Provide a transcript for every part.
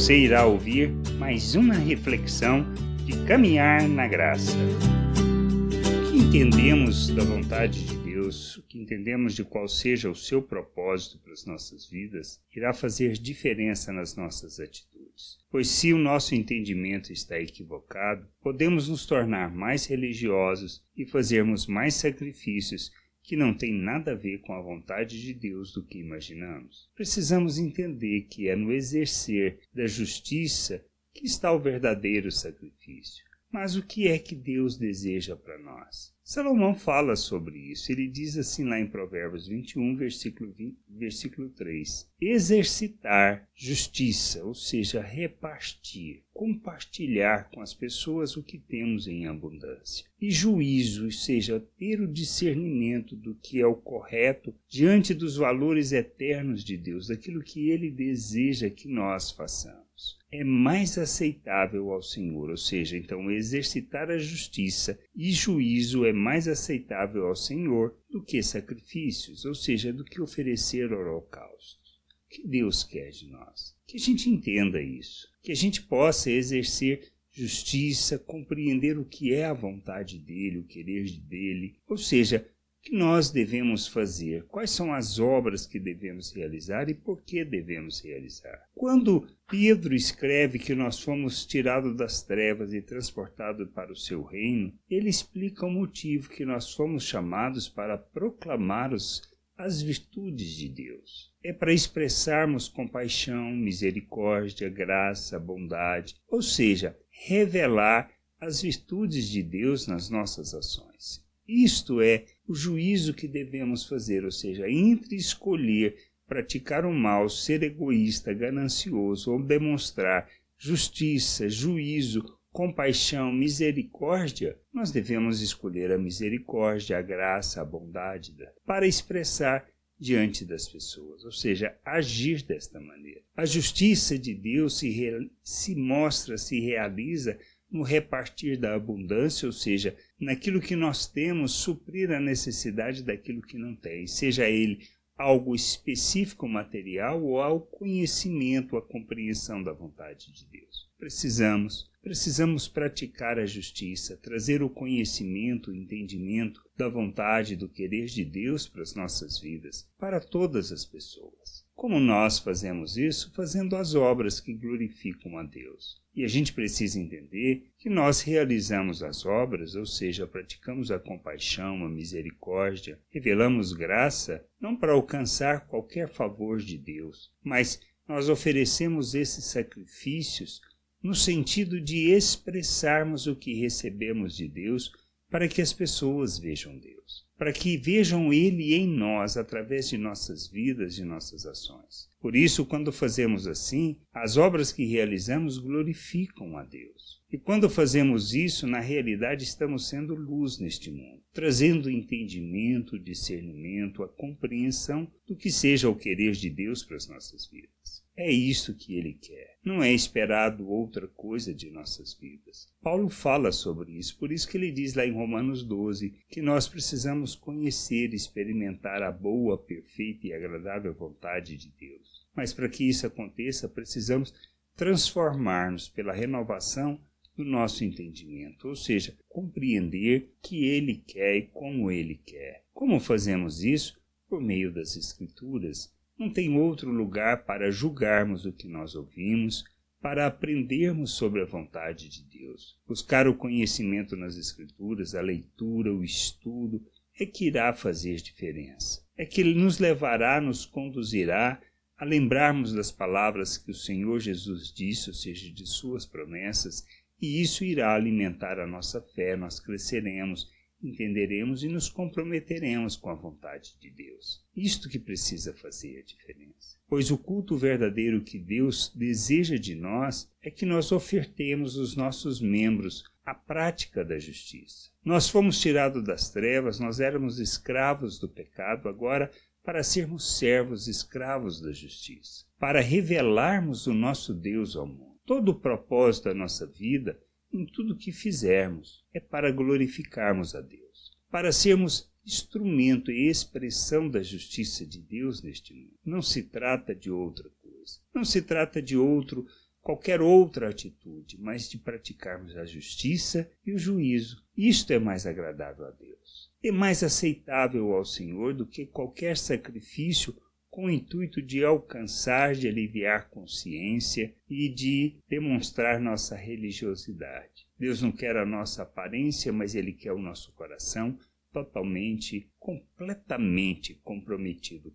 Você irá ouvir mais uma reflexão de caminhar na graça. O que entendemos da vontade de Deus, o que entendemos de qual seja o seu propósito para as nossas vidas, irá fazer diferença nas nossas atitudes. Pois se o nosso entendimento está equivocado, podemos nos tornar mais religiosos e fazermos mais sacrifícios que não tem nada a ver com a vontade de Deus do que imaginamos. Precisamos entender que é no exercer da justiça que está o verdadeiro sacrifício. Mas o que é que Deus deseja para nós? Salomão fala sobre isso. Ele diz assim lá em Provérbios 21, versículo, 20, versículo 3: Exercitar justiça, ou seja, repartir, compartilhar com as pessoas o que temos em abundância. E juízo, ou seja, ter o discernimento do que é o correto diante dos valores eternos de Deus, daquilo que ele deseja que nós façamos é mais aceitável ao Senhor, ou seja, então exercitar a justiça e juízo é mais aceitável ao Senhor do que sacrifícios, ou seja, do que oferecer holocaustos. O que Deus quer de nós? Que a gente entenda isso, que a gente possa exercer justiça, compreender o que é a vontade dele, o querer dele, ou seja, que nós devemos fazer, quais são as obras que devemos realizar e por que devemos realizar. Quando Pedro escreve que nós fomos tirados das trevas e transportados para o seu reino, ele explica o motivo que nós fomos chamados para proclamar os, as virtudes de Deus. É para expressarmos compaixão, misericórdia, graça, bondade, ou seja, revelar as virtudes de Deus nas nossas ações. Isto é o juízo que devemos fazer, ou seja, entre escolher praticar o mal, ser egoísta, ganancioso ou demonstrar justiça, juízo, compaixão, misericórdia, nós devemos escolher a misericórdia, a graça, a bondade para expressar diante das pessoas, ou seja, agir desta maneira. A justiça de Deus se, se mostra, se realiza no repartir da abundância, ou seja, naquilo que nós temos, suprir a necessidade daquilo que não tem, seja ele algo específico material ou ao conhecimento, à compreensão da vontade de Deus. Precisamos, precisamos praticar a justiça, trazer o conhecimento, o entendimento da vontade, do querer de Deus para as nossas vidas, para todas as pessoas. Como nós fazemos isso? Fazendo as obras que glorificam a Deus. E a gente precisa entender que nós realizamos as obras, ou seja, praticamos a compaixão, a misericórdia, revelamos graça, não para alcançar qualquer favor de Deus, mas nós oferecemos esses sacrifícios no sentido de expressarmos o que recebemos de Deus para que as pessoas vejam Deus para que vejam Ele em nós através de nossas vidas e nossas ações. Por isso, quando fazemos assim, as obras que realizamos glorificam a Deus. E quando fazemos isso, na realidade estamos sendo luz neste mundo, trazendo entendimento, discernimento, a compreensão do que seja o querer de Deus para as nossas vidas. É isso que ele quer. Não é esperado outra coisa de nossas vidas. Paulo fala sobre isso, por isso que ele diz lá em Romanos 12 que nós precisamos conhecer e experimentar a boa, perfeita e agradável vontade de Deus. Mas para que isso aconteça, precisamos transformar-nos pela renovação do nosso entendimento, ou seja, compreender que Ele quer e como Ele quer. Como fazemos isso? Por meio das Escrituras. Não tem outro lugar para julgarmos o que nós ouvimos, para aprendermos sobre a vontade de Deus. Buscar o conhecimento nas Escrituras, a leitura, o estudo, é que irá fazer diferença. É que Ele nos levará, nos conduzirá a lembrarmos das palavras que o Senhor Jesus disse, ou seja, de Suas promessas, e isso irá alimentar a nossa fé, nós cresceremos, entenderemos e nos comprometeremos com a vontade de Deus. Isto que precisa fazer a diferença. Pois o culto verdadeiro que Deus deseja de nós é que nós ofertemos os nossos membros à prática da justiça. Nós fomos tirados das trevas, nós éramos escravos do pecado, agora para sermos servos escravos da justiça, para revelarmos o nosso Deus ao mundo. Todo o propósito da nossa vida, em tudo que fizermos, é para glorificarmos a Deus, para sermos instrumento e expressão da justiça de Deus neste mundo. Não se trata de outra coisa. Não se trata de outro qualquer outra atitude, mas de praticarmos a justiça e o juízo. Isto é mais agradável a Deus. É mais aceitável ao Senhor do que qualquer sacrifício com o intuito de alcançar, de aliviar consciência e de demonstrar nossa religiosidade. Deus não quer a nossa aparência, mas Ele quer o nosso coração totalmente, completamente comprometido.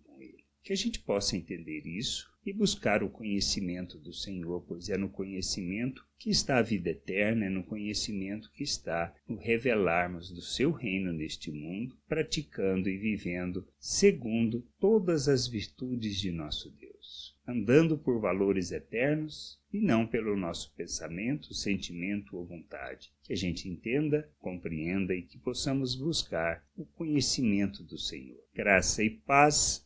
Que a gente possa entender isso e buscar o conhecimento do Senhor, pois é no conhecimento que está a vida eterna, é no conhecimento que está no revelarmos do seu reino neste mundo, praticando e vivendo segundo todas as virtudes de nosso Deus, andando por valores eternos e não pelo nosso pensamento, sentimento ou vontade. Que a gente entenda, compreenda e que possamos buscar o conhecimento do Senhor. Graça e paz